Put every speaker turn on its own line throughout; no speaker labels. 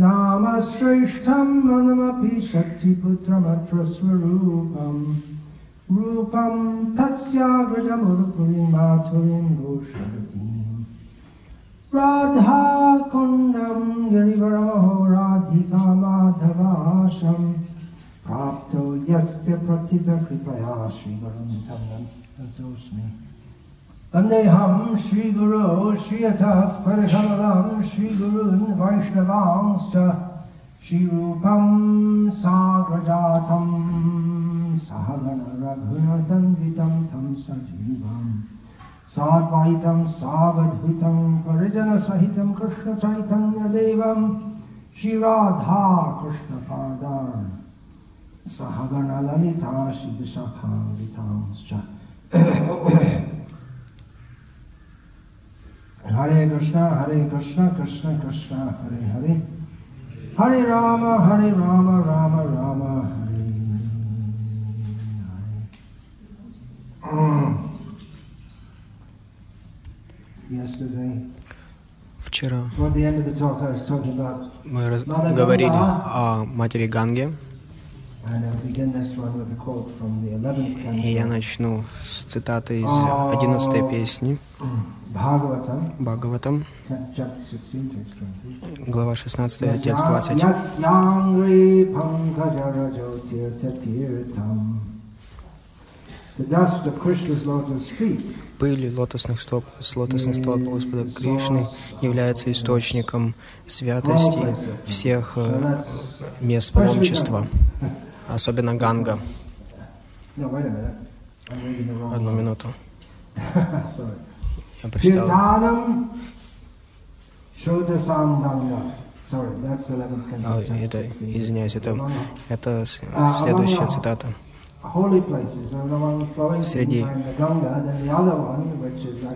नामश्रेष्ठं मनमपि शक्तिपुत्रमत्र स्वरूपम् रूपं तस्याग्रजमुरुपुरीं माथुरीं भूषवतीम् राधाकुण्डं गिरिवरमहो राधिका माधवाशं प्राप्तो यस्य प्रथितकृपया श्रीगुरुं तं नतोऽस्मि वन्देऽहं श्रीगुरो श्रियतः परकमलं श्रीगुरून् वैष्णवांश्च श्रीरूपं साग्रजातं सहगणरघुनदन्वितं तं सजीवम् साद्वैतं सावधूतं परिजनसहितं कृष्णचैतन्यदेवं श्रीराधा कृष्णपादान् सहगणललिता शिवसखान्वितांश्च हरे कृष्ण हरे कृष्ण कृष्ण कृष्ण हरे हरे हरे Ram Hare Krishna, Hare Krishna, Krishna Krishna, Hare
Hare.
Hare Rama, Hare Rama, Rama Rama, Hare Hare. Yesterday, Вчера
мы говорили о матери Ганге, и я начну с цитаты из 11 песни.
Bhagavatam,
Бхагаватам,
chapter 16, text 20.
глава 16, текст 20.
Yasyangri pankajarajo tirtha tirtham. The dust of Krishna's lotus feet.
Пыль лотосных стоп с лотосных стоп Господа Кришны является источником святости всех э, мест паломничества, особенно Ганга. Одну минуту. Я прочитал.
Tirthanam Shotasam Ganga. Sorry, that's the 11th canto.
А,
chapter
это,
16.
извиняюсь, это, это
А,
следующая
а,
цитата. Среди-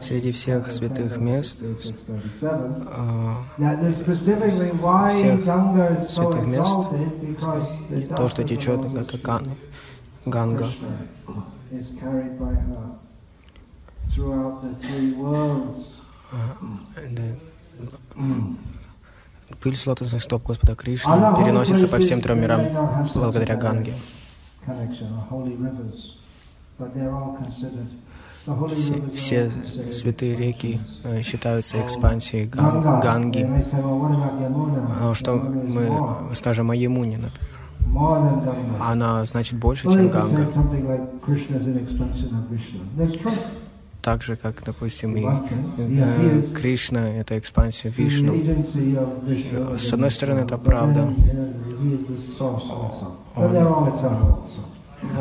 Среди всех святых мест,
637,
а,
that is specifically why
всех святых мест, то, что течет, это Ганга. А. Пыль с лотосных стоп Господа Кришны переносится по всем трем мирам благодаря Ганге.
Connection or holy rivers, but they're all considered. The holy
Все, святые реки э, считаются экспансией Ган- Ганги. А что мы скажем о Емуне, например? Она значит больше, чем Ганга. Так же, как, допустим, и э, Кришна — это экспансия Вишну. С одной стороны, это правда. Он-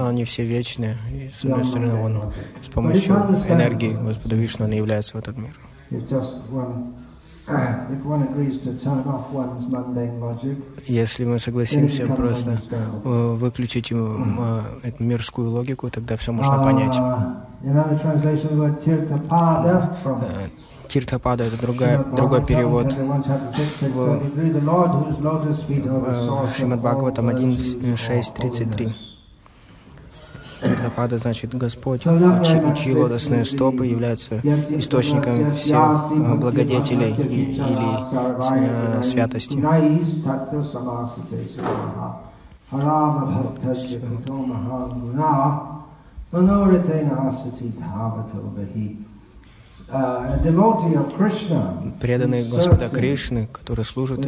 Они все вечны, и с одной стороны, Он с помощью энергии Господа Вишну Он является в этот мир. Если мы согласимся просто э, выключить э, э, эту мирскую логику, тогда все можно понять.
Uh,
Э, Тиртапада — это другая, другой перевод.
chapter 1, chapter 6, text
в-
33, the Lord whose lotus feet are the
в
source of
Шримад Бхагаватам
virtues, all
1.6.33. Тиртапада значит Господь, чьи, чьи лотосные стопы являются источником всех э, благодетелей и- или э, святости.
Uh,
преданные Господа Кришны, которые служат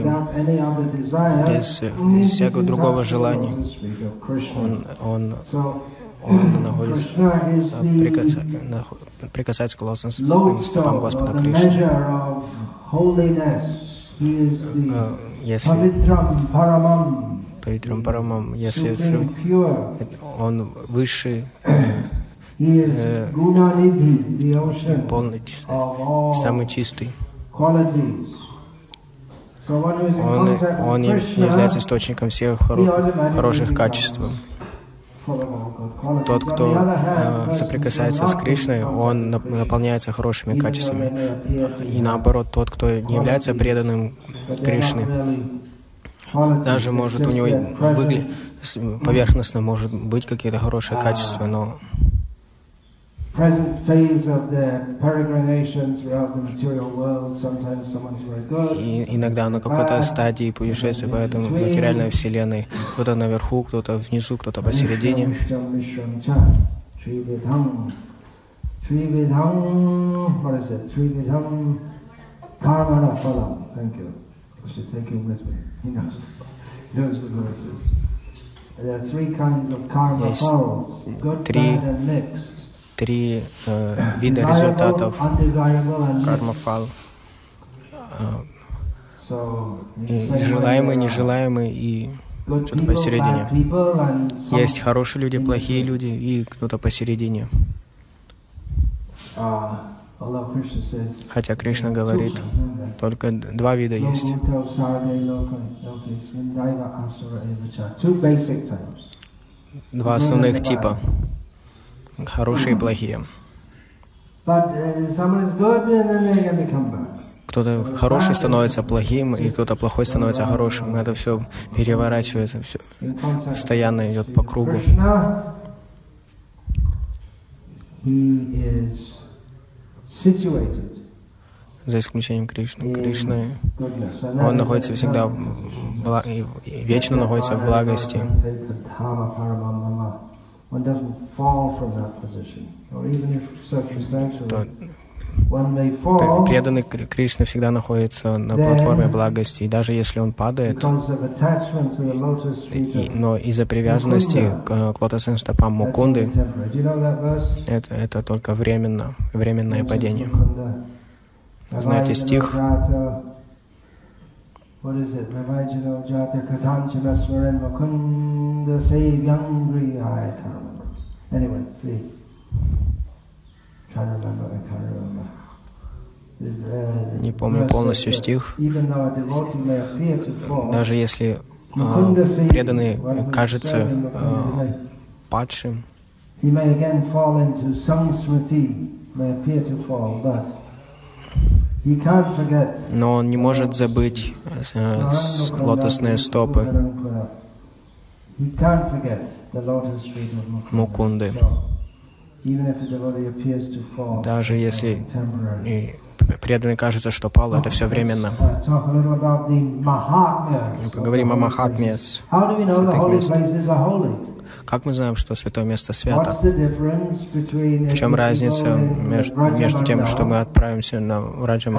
desire,
без, э, без всякого другого желания. он, он, он находится, э, нах- прикасается к лотосным стопам Господа Кришны. Э, Если Павитрам Парамам, если он Uh,
ocean
полный, чис-
of all
самый чистый. Он, он является источником всех хоро- хороших качеств. Тот, кто э, соприкасается с Кришной, он наполняется хорошими качествами. И наоборот, тот, кто не является преданным
qualities,
даже может у него выглядеть поверхностно может быть какие-то хорошие качества, но
present phase of their peregrination throughout the material world. Sometimes someone's very good.
и иногда на какой-то стадии путешествия по этой материальной вселенной, кто-то наверху, кто-то внизу, кто-то посередине.
Mishram, Mishram, cha. Trividham. Trividham. What is it? Trividham. Karmana phalam. Thank you. I should take him with me. He knows. He knows the verses. There are three kinds of karma
Есть три. Три э, вида результатов карма-фал. И
are
нежелаемый и что-то посередине. есть хорошие люди, плохие люди и кто-то посередине.
uh,
Хотя Кришна говорит, только два вида есть. Два основных типа. Хорошие и плохие.
Uh.
Кто-то хороший становится плохим, и кто-то плохой становится хорошим. Это все переворачивается, все постоянно идет по кругу. За исключением Кришны.
that
он находится всегда в бла- вечно находится в благости.
One doesn't fall from that position, or even if circumstantially
То
one may
пр-
fall
преданный Кри- Кришна всегда находится на платформе благости. И даже если он падает, и- но из-за привязанности к, к лотосным стопам Мукунды, это, это только временно, временное падение. Знаете стих?
What is it? Navajano jata katanchana smaran mukunda savyangri. I can't remember. Anyway, the trying to remember. I can't remember. Uh,
Не помню полностью стих. Даже если а,
says,
преданный кажется а,
may-
падшим,
He may again fall into samsmriti, may appear to fall, but
но он не может забыть э, лотосные стопы. Мукунды. Даже если и преданный кажется, что пал, это все временно.
Uh,
Мы Поговорим о Махатме, святых мест. Как мы знаем, что святое место свято? В чем разница между, между тем, что мы отправимся на Раджа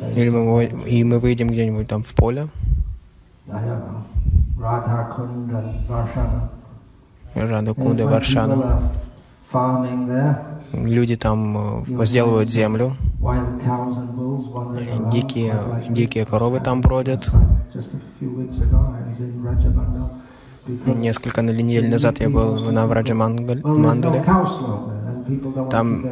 say,
или мы, и мы выйдем где-нибудь там в поле,
people
Варшана. Люди там э, возделывают землю,
around,
дикие, дикие коровы там бродят. Несколько недель назад я был на Враджа Мандале. Там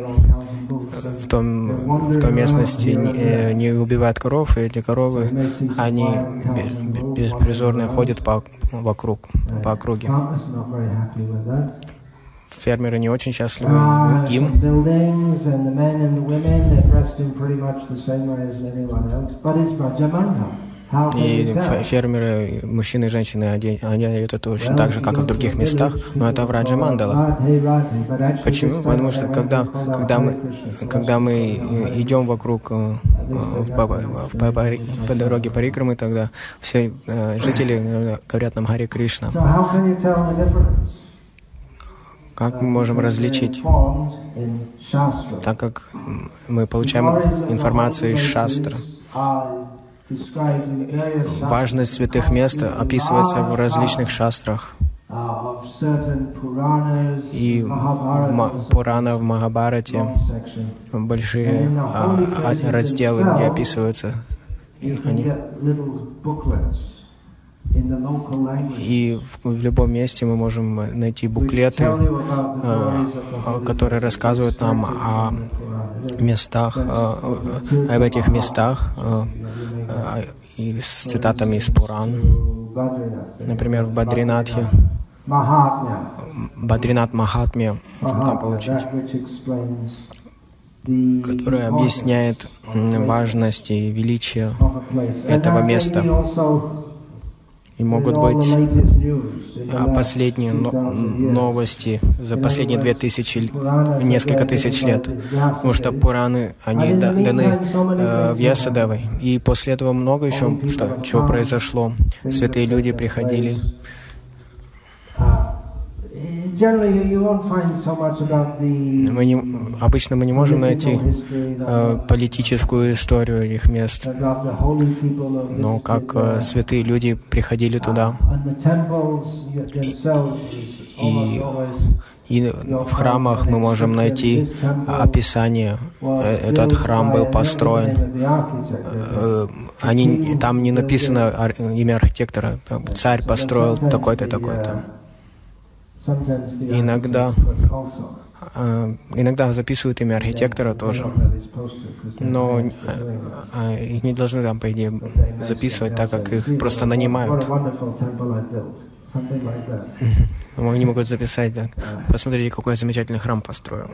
В, том, в той местности не, э, не убивают коров, и эти коровы, они бе- бе- беспризорные ходят по, вокруг, по округе. Фермеры не очень счастливы им. И фермеры, мужчины и женщины, оде- они одеты точно так же, как и в других местах, но это в Раджа Мандала. Почему? Потому что когда, когда, мы, когда мы идем вокруг по, по- по- по дороге Парикрамы, тогда все э, жители э, говорят нам Хари Кришна.
So how can you tell the difference?
Как мы можем различить? Так как мы получаем информацию из шастра. Важность святых мест описывается в различных шастрах. И в Пурана, в Махабарате большие а, а, разделы, где описываются они, и в, в любом месте мы можем найти буклеты, э, э, которые рассказывают нам о местах, э, об этих местах, и с цитатами из Пуран. Например, в Бадринатхе. Бадринат Махатме можно там получить, которая объясняет важность и величие этого места. И могут быть а, последние но-
2000 years.
новости за последние две тысячи, несколько тысяч лет. Потому что Пураны, они да- даны э, в Ясадевой. И после этого много еще что, чего произошло. Святые люди приходили. Мы не, обычно мы не можем найти э, политическую историю их мест. Но как э, святые люди приходили туда.
Themselves is
И- И в храмах мы можем найти описание. Э, Этот храм был построен. Э, Они, там не написано имя архитектора. Царь построил такой-то, такой-то. Иногда- Э, Иногда записывают имя архитектора тоже. Но э, э, их не должны там, по идее, записывать, так как их просто нанимают. Они могут записать, так. Посмотрите, какой замечательный храм построил.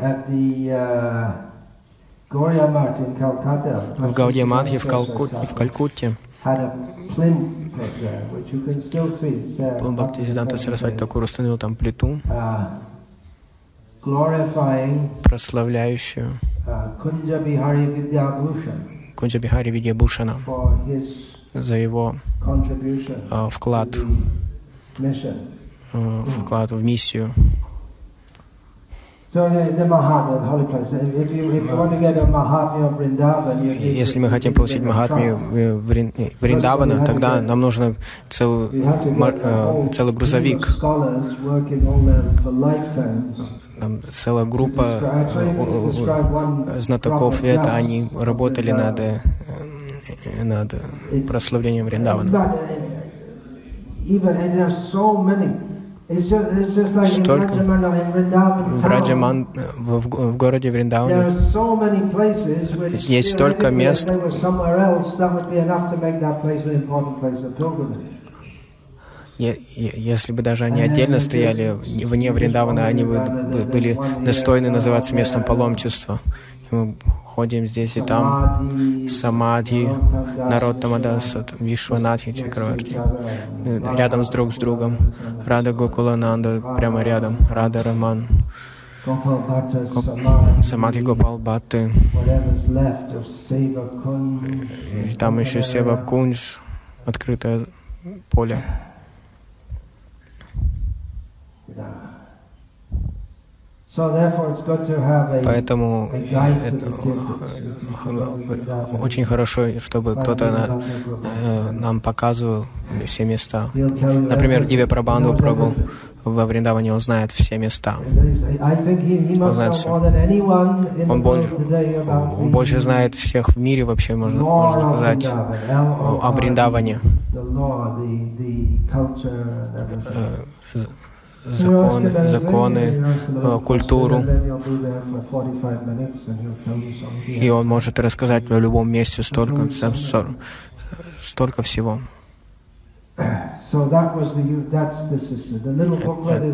В Гаудия Мадхи в, Калкут, в Калькутте Бхактисиданта Сарасвати Такур установил там плиту, прославляющую Кунджа Бихари Видьябушана за его вклад, вклад в миссию. Если мы хотим получить Махатмию э, э, Вриндавана, тогда нам нужно целый, э, целый
of
грузовик, там целая группа знатоков вета,
just
они работали над, над прославлением Вриндавана.
Uh,
Столько. В. Раджаман, э, в, в- городе
which
Есть столько мест. Если бы даже они отдельно стояли вне Вриндавана, они бы бы были достойны называться местом. И мы ходим здесь и там. Самадхи, народ Тамадаса, Вишванатхи, Чакраварти. Э, Рядом с друг с другом. Рада Гокулананда прямо рядом. Рада Раман. Самадхи Гопал Бхатты. Там еще Сева Кунж, открытое поле.
So therefore it's good to have a,
Поэтому это, очень хорошо, чтобы кто-то на- э, нам показывал все места. Например. Диви Прабанду
everything.
во Вриндаване, он знает все места.
Must
знает
the
Он, он больше знает всех в мире вообще, можно, можно сказать, о Вриндаване. Законы, законы, э, культуру. И он может рассказать о любом месте столько, столько всего. Э,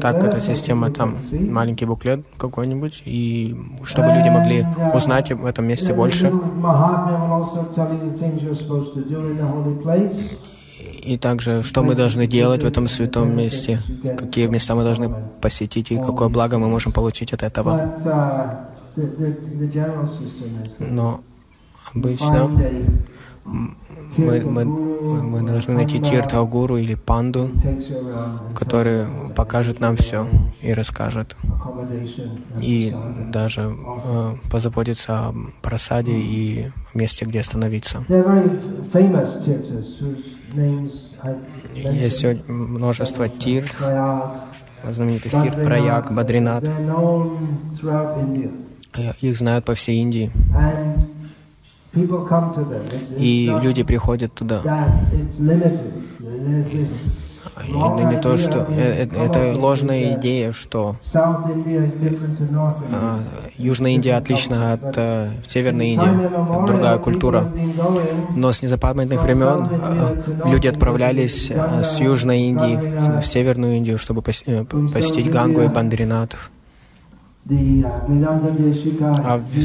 Так, эта система там, маленький буклет какой-нибудь, и чтобы люди могли узнать об этом месте больше. И также, что мы должны делать в этом святом месте, какие места мы должны посетить и какое благо мы можем получить от этого. Но обычно мы, мы, мы должны найти Тиртхагуру или Панду, который покажет нам все и расскажет. И даже э, позаботиться о просаде и месте, где остановиться. Есть множество
Prayag,
знаменитых тирт, Праяг, Бадринат. Их знают по всей Индии. И люди приходят туда. И, ну, не то, что э, это ложная идея, что а, Южная Индия отлична от э, Северной Индии, другая культура. Но с незапамятных времен э, люди отправлялись с Южной Индии в, в Северную Индию, чтобы пос- посетить Гангу и Бандринатов.
А
А Ви-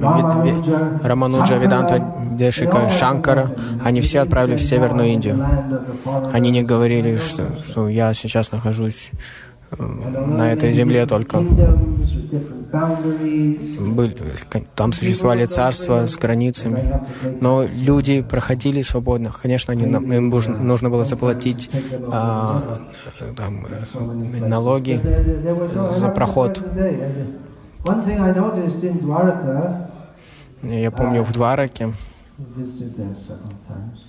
Рамануджа, Веданта, Дешика, Шанкара, они все отправились в Северную Индию. Они не говорили, что, что я сейчас нахожусь э, на этой земле только. Были, там существовали царства с границами, но люди проходили свободно. Конечно, они, им нужно было заплатить а, там, э, налоги за проход. Я помню, в Двараке,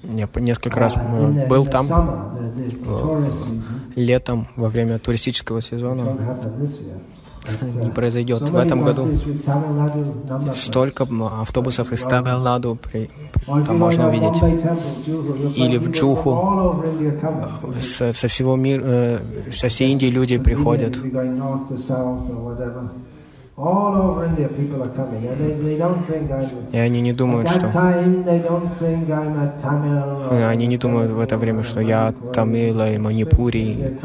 я несколько раз
Uh,
э, был там летом во время туристического сезона. Не
uh,
произойдет в этом году. Столько автобусов из Тамилнаду при- там можно увидеть. Или в Джуху. Со, со всего мира, э, со всей Индии люди приходят. И они не думают, что э, они не думают в это время, что я Тамила и Манипури.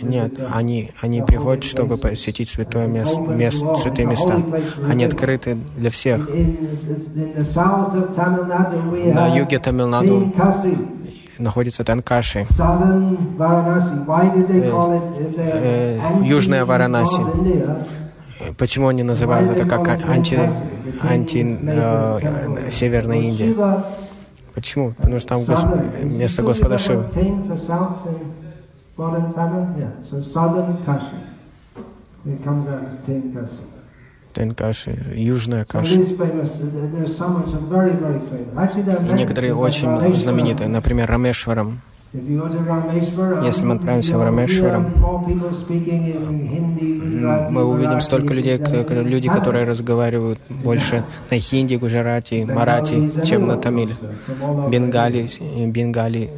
Нет, они, они приходят, чтобы посетить святое место, мест, святые места. Они открыты для всех. На юге Тамилнаду находится Танкаши. Э,
anti-
Южная Варанаси. Почему они называют это как а- анти, анти э, Северная Индия? Почему? Потому что там Гос- место Господа Шивы. Танкаши, Южная
are
И некоторые очень знаменитые, например, Рамешварам. Если мы отправимся в Рамешварам,
Gujarati,
Мы увидим столько людей, люди, которые разговаривают больше на хинди, гуджарати, марати, чем на тамиле. Бенгали, бенгали,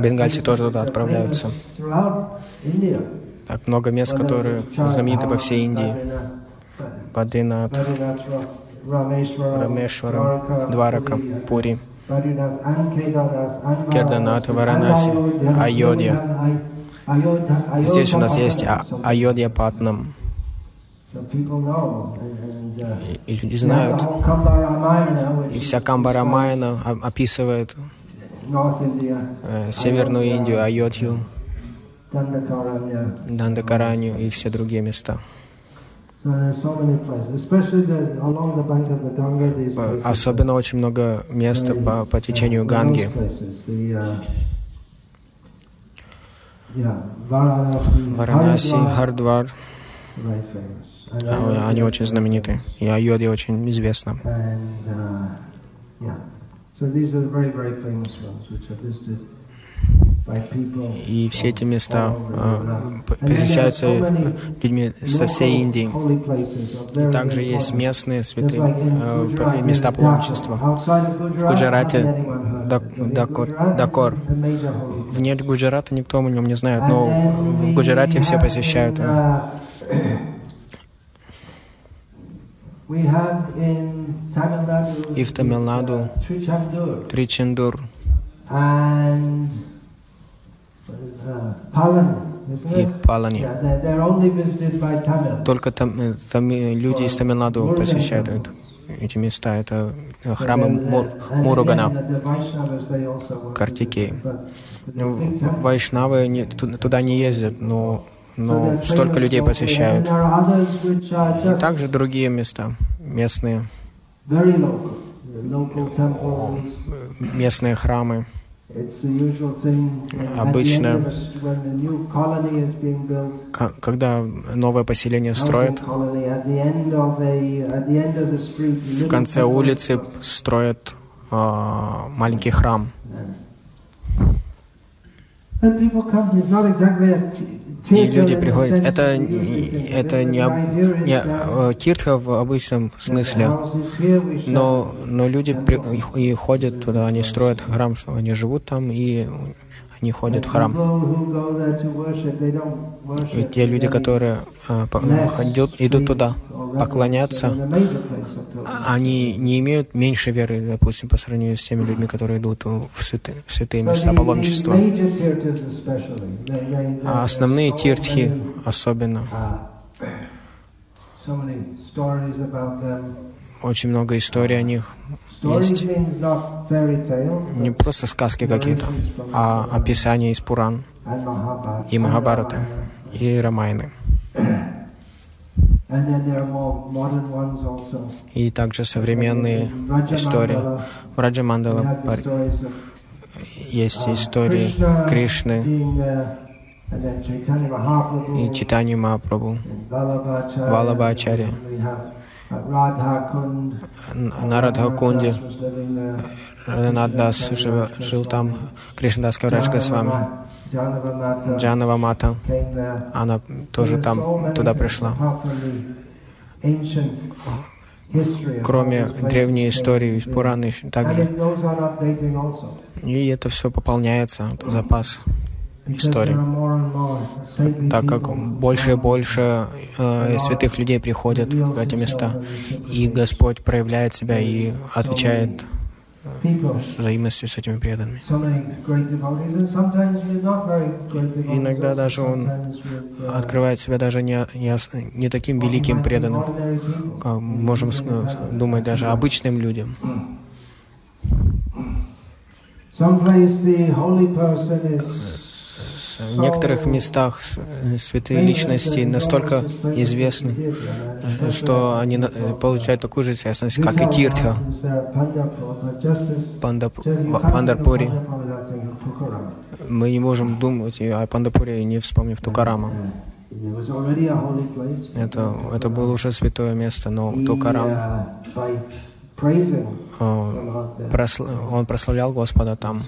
Бенгальцы тоже туда отправляются. так много мест, которые знамениты по всей Индии. Бадринат, Рамешварам, Дварака, Пури, Керданат, Варанаси.
Ayodhya.
Здесь у нас есть А-.
So-
Айодья Патнам.
Uh,
И люди знают. И вся Камба Рамаяна о- описывает э, Северную Индию, Айодью. Дандакаранью и все другие места. Особенно очень много места по, по течению Ганги.
uh,
Варанаси, Хардвар, а, они очень знамениты. И Айодья очень известна.
uh, so these are the very, very famous ones which are visited.
И все эти места а, посещаются людьми со всей Индии. И также есть местные святые э, места паломничества. В Гуджарате Дакор- Дакор. Вне Гуджарата никто о нем не знает, но в Гуджарате все посещают
uh,
И в Тамилнаду
it's, uh, Trichandur
Тричендур
and uh, Palani, isn't
и? Палани. Только там, э, там э, люди из Тамилнаду посещают эти места. Это э, храмы Мур-
uh,
Муругана. Ну,
temple-
Вайшнавы не- туда не ездят, но, но столько людей посещают. И также другие места, местные, местные храмы.
It's the usual thing. uh,
Обычно- Когда новое поселение строят, в конце улицы строят а, маленький храм.
And people come. It's not exactly a t- И люди приходят. Это, это не, не э, тиртха в обычном смысле, но, но люди при, и ходят туда, они строят храм, они живут там, и они ходят в храм. И те люди, которые идут, идут туда поклоняться, они не имеют меньше веры, допустим, по сравнению с теми людьми, которые идут в святые, в святые места паломничества. А основные тиртхи особенно. Очень много историй о них есть. Не просто сказки какие-то, а описания из Пуран и Махабарата и Рамайны. И также современные истории. В Раджамандала есть истории Кришны и Читани Махапрабху, Валабхачарья. На Радхакунде Радханат жил, жил там, Кришнадас Каврадж Госвами. Джанова Мата, она тоже там, туда пришла. Кроме древней истории Пураны также. И это все пополняется, запас истории. Так как больше и больше э, святых людей приходят в эти места, и Господь проявляет себя и отвечает взаимностью с этими преданными. Иногда даже он открывает себя даже не, не, не таким великим преданным, как можем думать даже обычным людям.
Someplace the holy person is
в некоторых местах э, святые личности настолько известны, что они э, получают такую же известность, как и Тиртха, Пандарпури. Мы не можем думать о Пандапуре, не вспомнив Тукарама. Это, это было уже святое место, но Тукарам он прославлял Господа там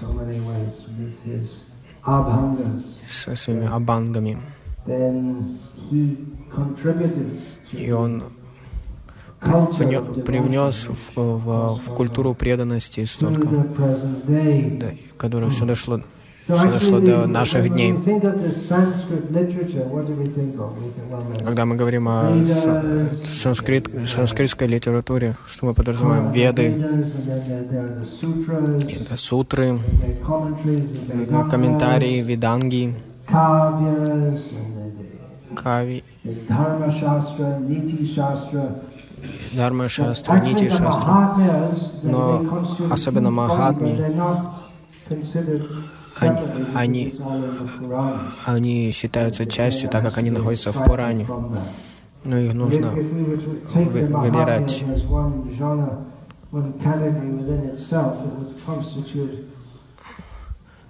со своими абангами. И он привнес в, в, в культуру преданности столько, да, которое все дошло, дошло до наших дней. Когда мы говорим о санскрит, санскритской литературе, что мы подразумеваем? Веды, это сутры, комментарии, виданги, кави, Дharma Шастра, Нити Шастра, но особенно Махатми, они, они, они считаются частью, так как они находятся в Пуране. Но их нужно вы, выбирать.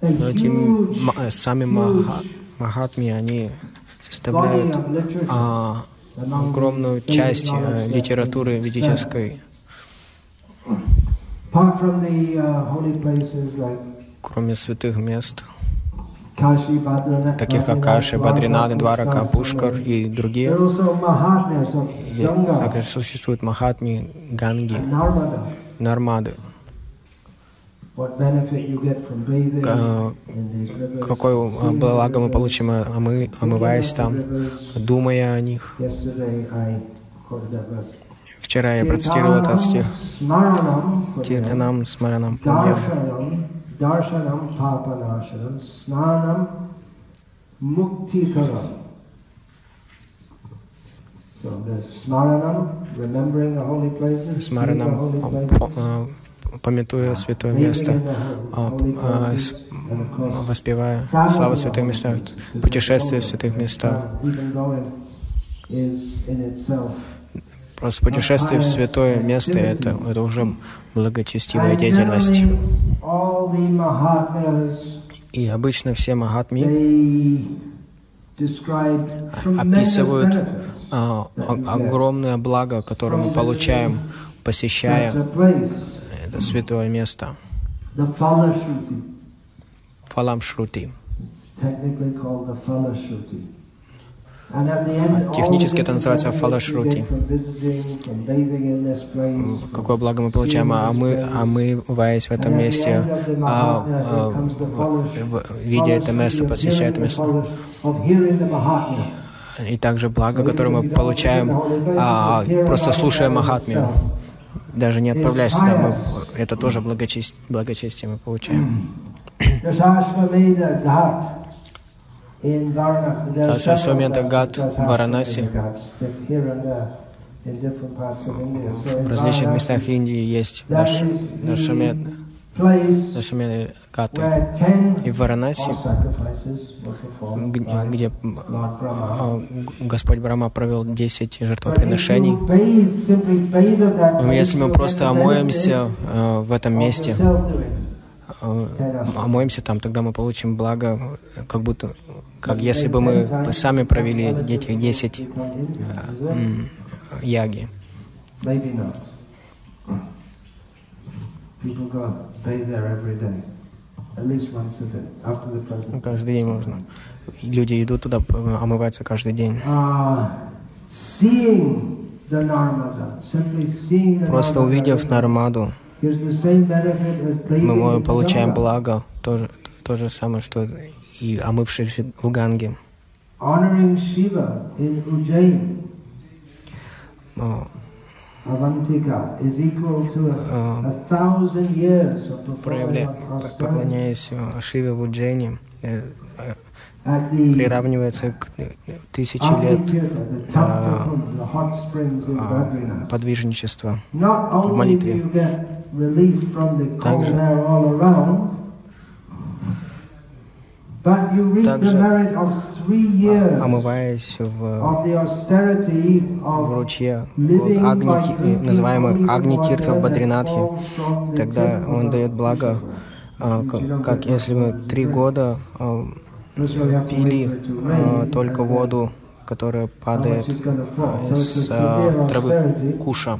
Но эти сами маха, Махатми, они составляют а, огромную часть а, литературы ведической. Apart from the uh, holy places like кроме святых мест, таких как Каши, Бадринады, Дварака, Пушкар и другие. И также существуют Махатми, Ганги, Нармады. Какое благо мы получим, омываясь там, думая о них. Вчера я процитировал этот стих. Тиртанам смаранам. Пуньям. Darshanam papanashanam snanam muktikaram. So there's smaranam, remembering the holy places, Смаранам, пометуя святое место, воспевая славу святых местах, путешествие в святых местах. Просто путешествие в святое место это, это уже благочестивая деятельность. И обычно все махатми описывают а, огромное благо, которое мы получаем, посещая это святое место. Фалам Шрути. Технически это называется фалашрути. Какое благо мы получаем, а мы, омываясь в этом месте, а, а, видя это место, посещая это место. И также благо, которое мы получаем, а, просто слушая Махатмию, даже не отправляясь туда, мы, это тоже благочестие, благочестие мы получаем. Ашвамеда Гат в Варанаси. В различных местах Индии есть Дашамед, Дашамед Гаты. И в Варанаси, где а, Господь Брама провел 10 жертвоприношений, если мы просто омоемся а, в этом месте, а, омоемся там, тогда мы получим благо, как будто как если бы мы сами провели этих 10 яги. Каждый день можно. Люди идут туда, омываются каждый день. Просто увидев Нармаду, мы получаем благо, то же, то же самое, что и омывшись в Ганге. Проявля... поклоняясь Шиве в Уджейне, э, э, приравнивается к э, тысяче лет а, а, подвижничества в молитве. Также. также, омываясь в, в ручье, вот Агни, называемый Агни Тиртха в Бадринатхе, тогда он дает благо, а, как, как если мы три года а, пили а, только воду, которая падает с травы куша.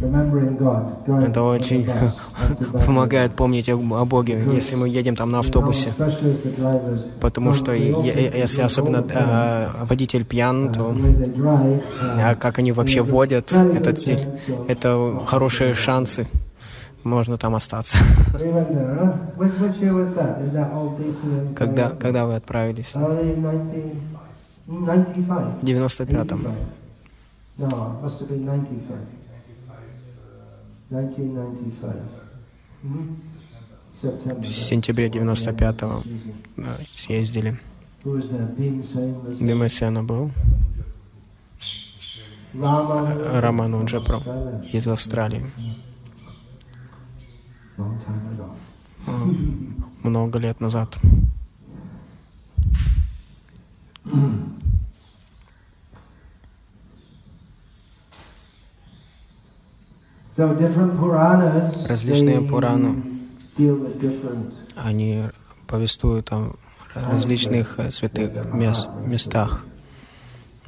Это очень помогает помнить о Боге, если мы едем там на автобусе. Потому что если особенно э, водитель пьян, то а как они вообще водят этот стиль, это хорошие шансы. Можно там остаться. когда, когда вы отправились? В 95-м. В сентябре 95-го съездили. Димасяна был. Рамануджа из Австралии. Много лет назад. Различные Пураны, они повествуют о различных э, святых мест, местах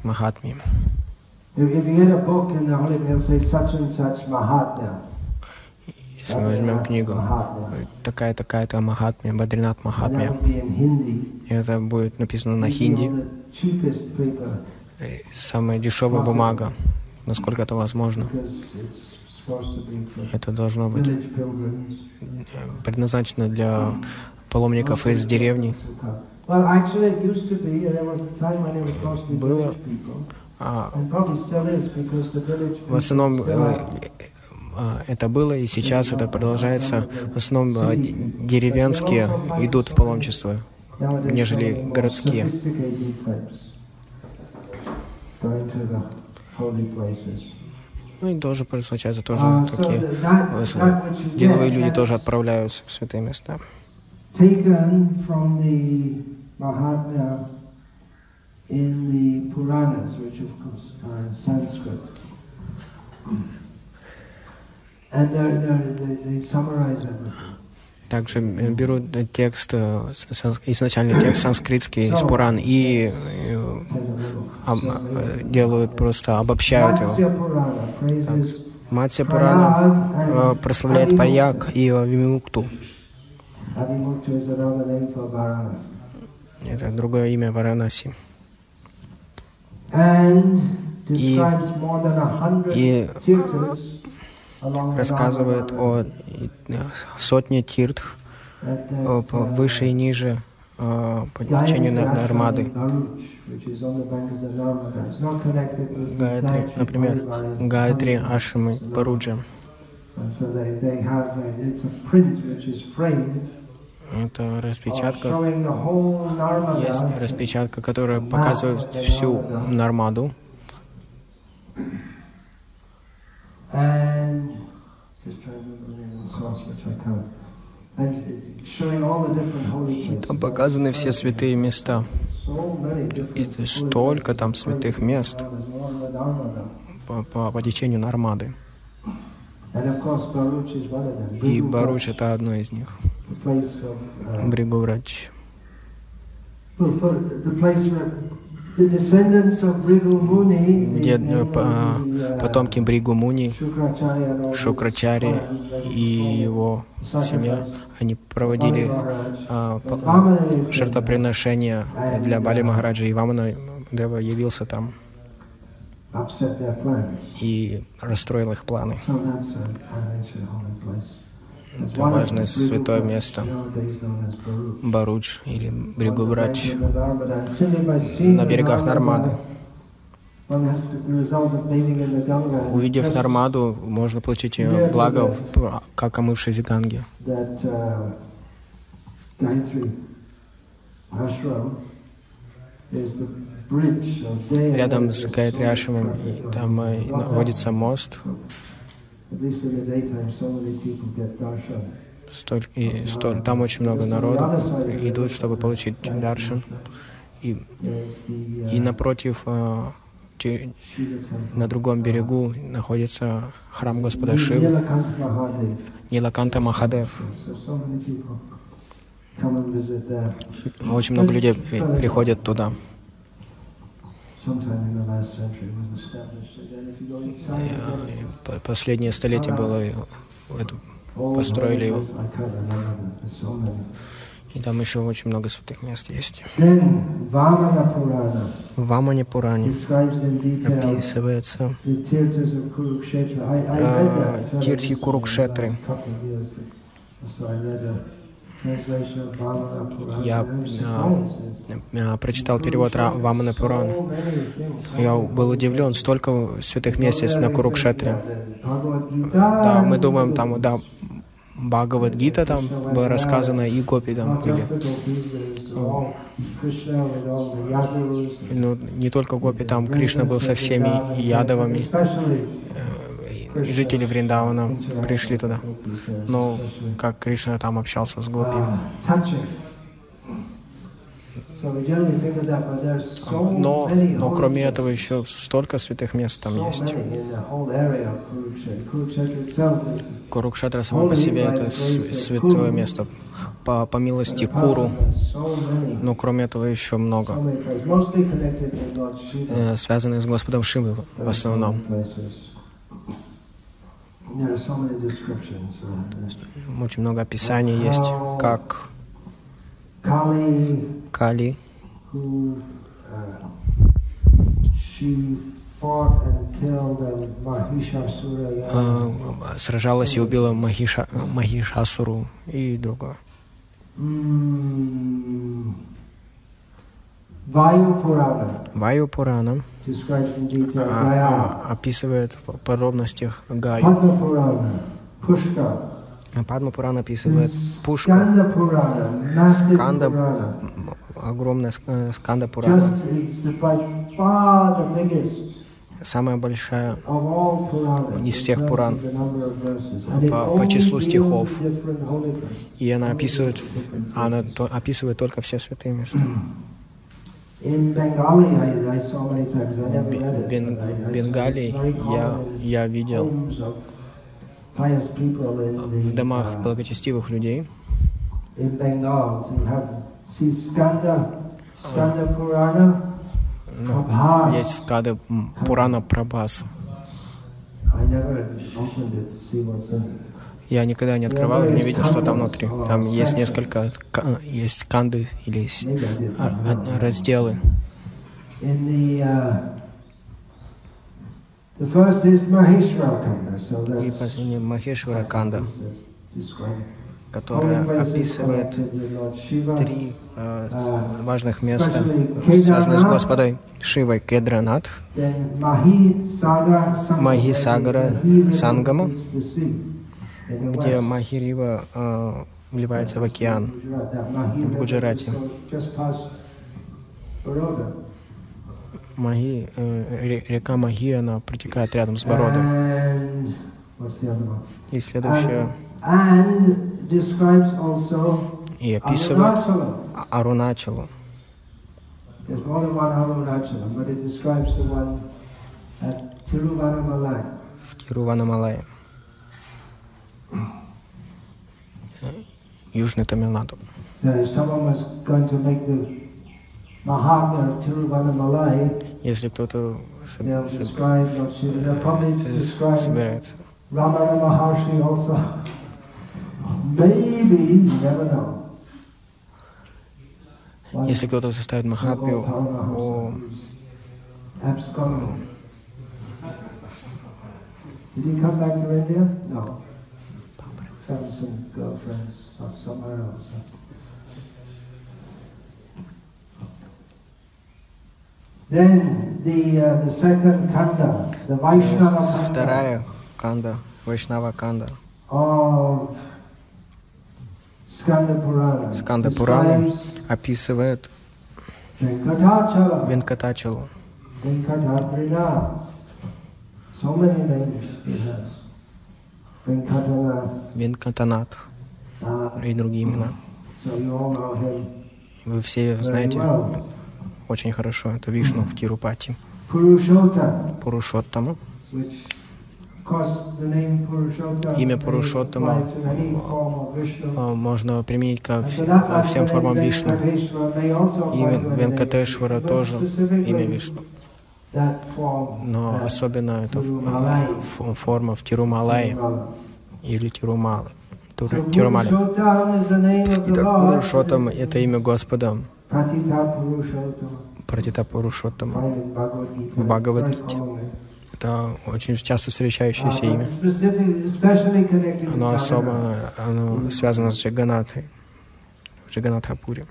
Махатми. Если мы возьмем книгу, такая-такая-то Махатмия, Бадринат Махатмия, это будет написано на хинди, самая дешевая бумага, насколько это возможно. Это должно быть предназначено для паломников из деревни. Было, а, в основном э, а, это было, и сейчас это продолжается. В основном деревенские идут в паломничество, нежели городские. Ну и тоже случается тоже uh, такие деловые люди тоже отправляются в святые места. in the Puranas, which of course are in Sanskrit. And they're, they're, they, they summarize everything.
Также э, берут текст, э, изначальный текст санскритский из Пуран и э, э, делают просто, обобщают его. Матья Пурана э, прославляет Парьяк и Вимукту. Это другое имя Варанаси. И
the
рассказывает о э, сотне тиртх э,
uh,
выше и ниже э, по течению Нармады. Гайатри, например, Гайатри. Ашрамы Паруджа. Это распечатка. Есть распечатка, которая показывает всю Нармаду.
And just trying to remember the source, which I can't.
И там показаны все святые места. И столько там святых мест по, по, по течению Нармады. И Баруч это одно из них.
the the,
э,
the, uh,
потомки Бригу Муни, Шукрачари и его семья, они проводили а, жертвоприношения для Бали Махараджа. И Вамана Дева явился там и расстроил их планы. Это важное святое место. Баруч или
seeing
на берегах
and
Увидев
just
Нармаду, можно получить ее благо, как омывшись в Ганге.
Uh,
Рядом с
much
Ашрамом там э, находится мост. Столь, и столь, там очень много народу идут, чтобы получить даршан. И, и
uh,
напротив,
temple.
на другом берегу, находится храм Господа Шивы. Нилаканта Махадев. Очень много людей э, приходят туда. Последнее столетие было построили его. И там еще очень много святых мест есть. В Вамане Пуране описывается Тиртхи Курукшетры. Я, а, прочитал перевод Вамана Пурана. Я был удивлен, столько святых мест есть на Курукшетре. Да, мы думаем, там, да, Бхагавад Гита там было рассказано, и Гопи там были. Ну, не только Гопи, там Кришна был со всеми ядовами. Жители Вриндавана пришли туда. Ну, как Кришна там общался с Гопи.
there's so
Но, но кроме этого еще столько святых мест там есть. Курукшетра само по себе это св- святое место. По, по милости Куру. Но кроме этого еще много, э, связанных с Господом Шивы в основном.
places. There are so many descriptions. Uh,
Очень много описаний есть, как Кали,
uh,
сражалась и убила Махиша, Махишасуру и.
Vayu Purana
Ваю Пурана а, а, описывает в подробностях Гаю. Падма Пурана описывает Пушка, м, огромная ск- Сканда Пурана, самая большая. Из всех Пуран. По- по числу стихов. И она описывает, она описывает только все святые места. В Бенгалии я, я видел в домах
uh,
благочестивых людей, Ну, есть скады м, Пурана Прабхас. Я никогда не открывал и не видел, что там внутри. Там есть несколько, есть канды или а- а- разделы. И последний Махешвара Канда, которая описывает три э, важных места, связанных с Господом Шивой Кедранат, Маги Сагара Сангама, где. Махирива э, вливается в океан. В Гуджарате. Маги, э, ре- река Маги, она протекает рядом с
one?
И следующее, и описывает. А- Аруначалу.
There's more Mahatma of Tiruvannamalai,
Если кто-то соб-
they'll
соб-
describe Lord Shiva. They'll probably
э,
describe
собирается.
Ramana Maharshi also. Maybe, you never know. One
Если кто-то составит Махатмию
so-called
о
Paramahamsa who's absconding. Did he come back to India? No. Found some girlfriends or somewhere else. Then the uh, the second kanda, the Vaishnava kanda
вторая канда, Вайшнава канда,
of Skanda Purana,
Skanda Purana.
describes
описывает Венкатачалу.
So many names he has.
Венкатанат
Uh,
и другие имена. Вы все знаете очень хорошо. Это Вишну в Тирупати. Пурушоттама. Имя Пурушоттама, а, можно применить ко, ко всем формам Вишну.
Venkateshwara may also
И
apply to
Вен-
any name of
Венкатешвара тоже имя Вишну. Но особенно это форма в Тирумалае. Или
of the
Итак,
Lord.
Пурушоттам это имя Господа. Пратита
Gita.
В Бхагавад
Very commonly.
Это очень часто встречающееся
Uh,
имя. Оно особо оно связано с Джаганатой. Джаганатхапури.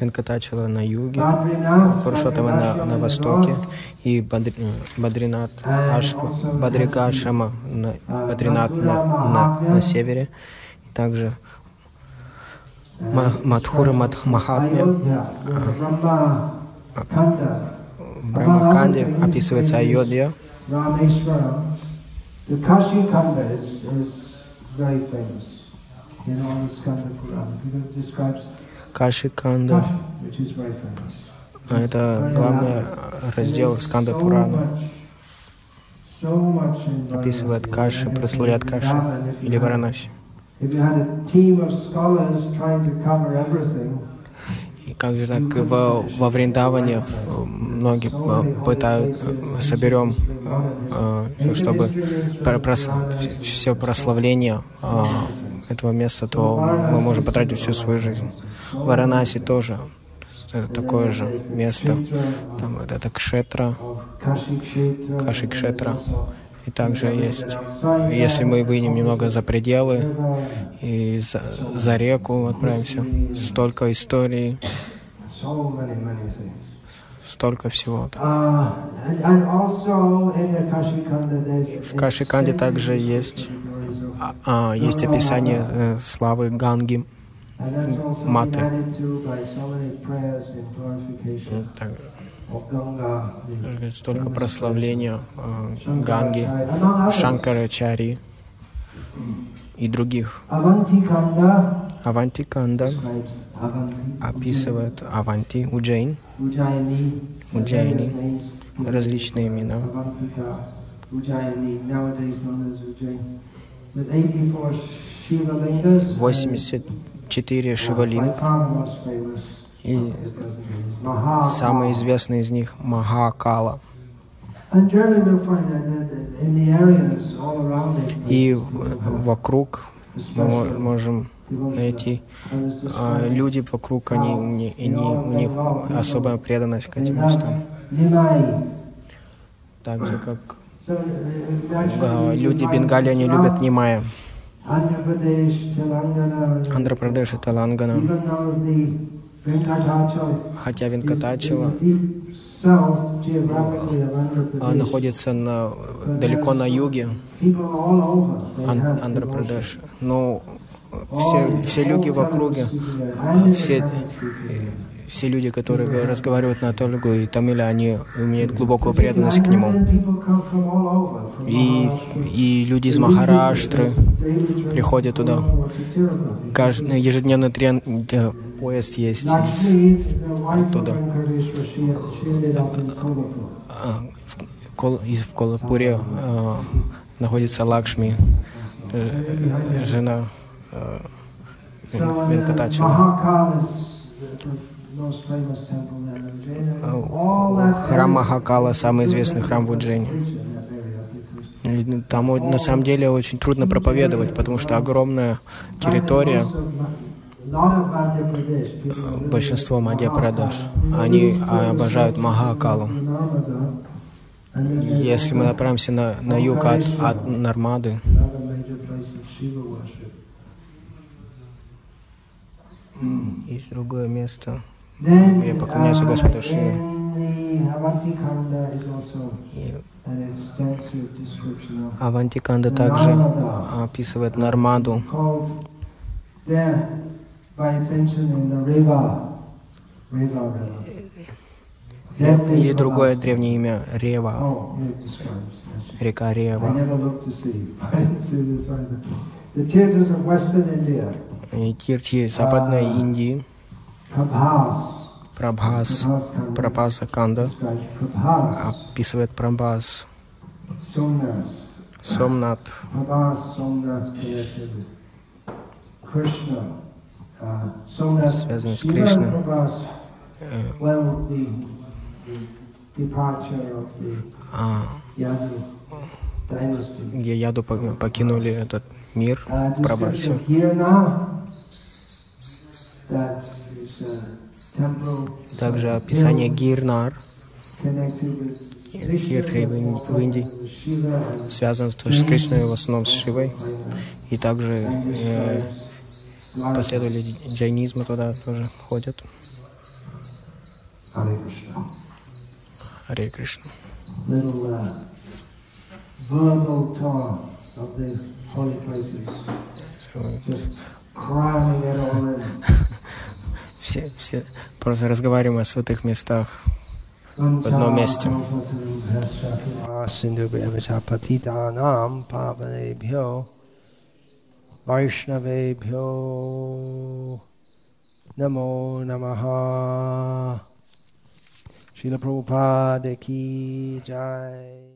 Венкатачала на юге,
Badrinath,
Пурушоттама на, на востоке и Бадри, Бадринат, Аш, Бадрика на, Бадринат на, на, на севере. И также Ма- Мадхура Мадх- Махатмя.
Ayodhya, the Brahma Kanda,
в Брамаканде описывается Айодья.
The Kashi Kanda is, is very famous
Каши Канда. Это главный раздел Сканда Пурана. Описывает Каши, прославляет Каши или Варанаси. И как же так во, во Вриндаване э, многие э, пытают, э, соберем, чтобы про- прос- все прославление этого места, то мы можем потратить всю свою жизнь. В Варанаси тоже это такое же место. Там вот это Кшетра, Каши Кшетра. И также есть, если мы выйдем немного за пределы и за, за реку отправимся, столько историй, столько всего.
There's
В Кашиканде также есть, а, а, есть описание э, славы Ганги. Маты. столько прославления э, Ганги, Шанкарачари и других.
Kanda
Авантиканда описывает Аванти,
names given
различные имена.
Ujjayini, nowadays known as Ujjain. With 84 Shiva lingas.
84 шивалинг, и самый известный из них Махакала. И вокруг мы можем найти а, люди вокруг, они, они- у них особая преданность к этим местам. Так же, как
Uh,
а, люди Бенгалии, они любят Нимая, Андхра-Прадеш и Талангана. Хотя Венкатачева а, находится на, далеко на юге Ан-
devotion.
Но все, все люди в округе, все-. Все люди, которые разговаривают на Теluгу и Тамиле, они имеют глубокую преданность к нему. И, и люди из Махараштры приходят туда. Каждый ежедневный трен, э, поезд есть из, оттуда. А, в, Кол- из в Колапуре а, находится Лакшми, э, жена э,
So,
Храм Махакала самый известный храм в Уджене. Там на самом деле очень трудно проповедовать, потому что огромная территория, большинство Мадья-Прадеш, они обожают Махакалу. Если мы направимся на, на юг от, от Нармады, есть другое место. Поклоняются
uh,
Господу Шиве. Авантиканда также описывает Нармаду, или другое древнее имя Рева,
Oh,
река Рева. И Тирти Западной Индии, Прабхас, Прабхаса Канда описывает Прабхас, Сомнат.
Uh,
Связано с Кришной. э, а, где яду по- покинули этот мир,
Uh,
Прабхасе.
description of Girna, that is a temple
Также описание Гирнар, Киртхи в Ин- в Индии, связан с Кришной, в основном с Шивой. И также э, последователи джайнизма туда тоже ходят. Харе Кришна.
Uh, verbal
Все, все просто разговариваем о святых местах в одном месте.
Namo Namaha Srila Prabhupada Ki Jai